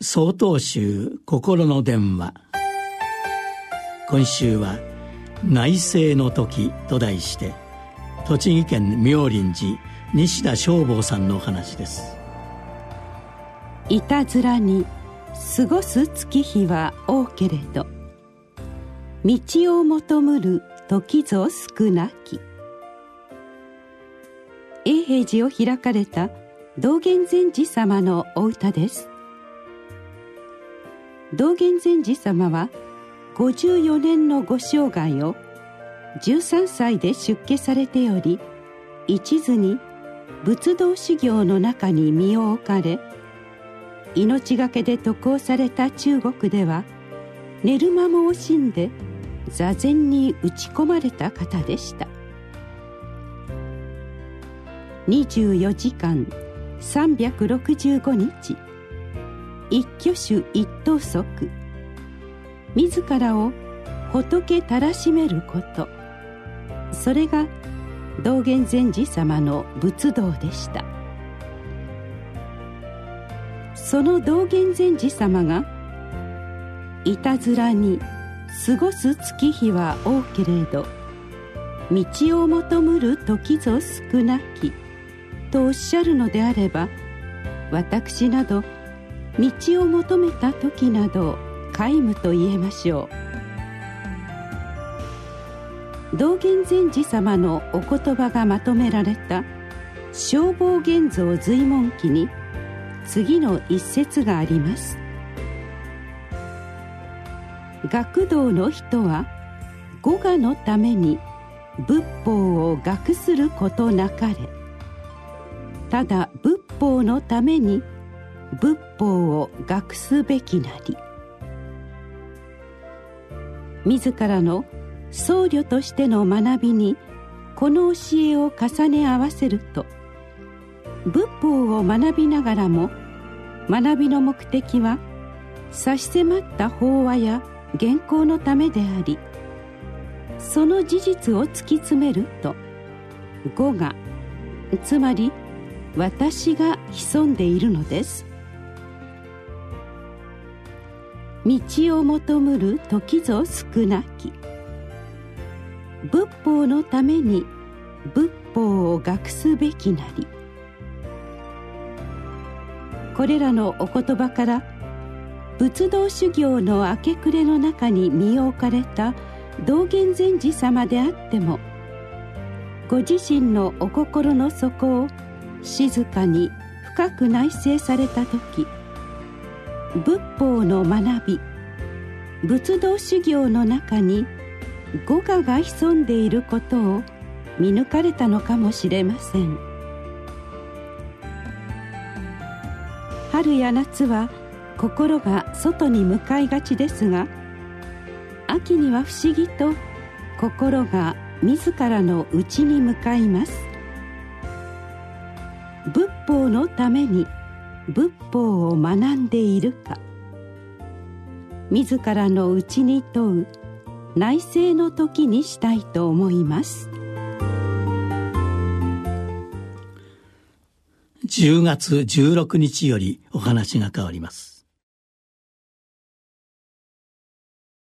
総統集心の電話。今週は「内政の時」と題して栃木県妙林寺西田正坊さんのお話です。いたずらに過ごす月日は多けれど道を求むる時ぞ少なき。永平寺を開かれた道元禅師様のお歌です。道元禅師様は54年のご生涯を13歳で出家されており一途に仏道修行の中に身を置かれ命がけで渡航された中国では寝る間も惜しんで座禅に打ち込まれた方でした。24時間365日。一挙手一投足。自らを仏たらしめること。それが道元禅師様の仏道でした。その道元禅師様がいたずらに過ごす月日は多けれど道を求むる時ぞ少なきとおっしゃるのであれば私など道を求めた時など皆無と言えましょう。道元禅師様のお言葉がまとめられた「消防現像随文記」に次の一節があります。学童の人は語我のために仏法を学することなかれ。ただ仏法のために仏法を学すべきなり。自らの僧侶としての学びにこの教えを重ね合わせると仏法を学びながらも学びの目的は差し迫った法話や原稿のためでありその事実を突き詰めると語がつまり私が潜んでいるのです。道を求むる時ぞ少なき。仏法のために仏法を学すべきなり。これらのお言葉から仏道修行の明け暮れの中に身を置かれた道元禅師様であってもご自身のお心の底を静かに深く内省された時仏法の学び仏道修行の中に語我が潜んでいることを見抜かれたのかもしれません。春や夏は心が外に向かいがちですが秋には不思議と心が自らの内に向かいます。仏法のために仏法を学んでいるか。自らの内に問う内省の時にしたいと思います。10月16日よりお話が変わります。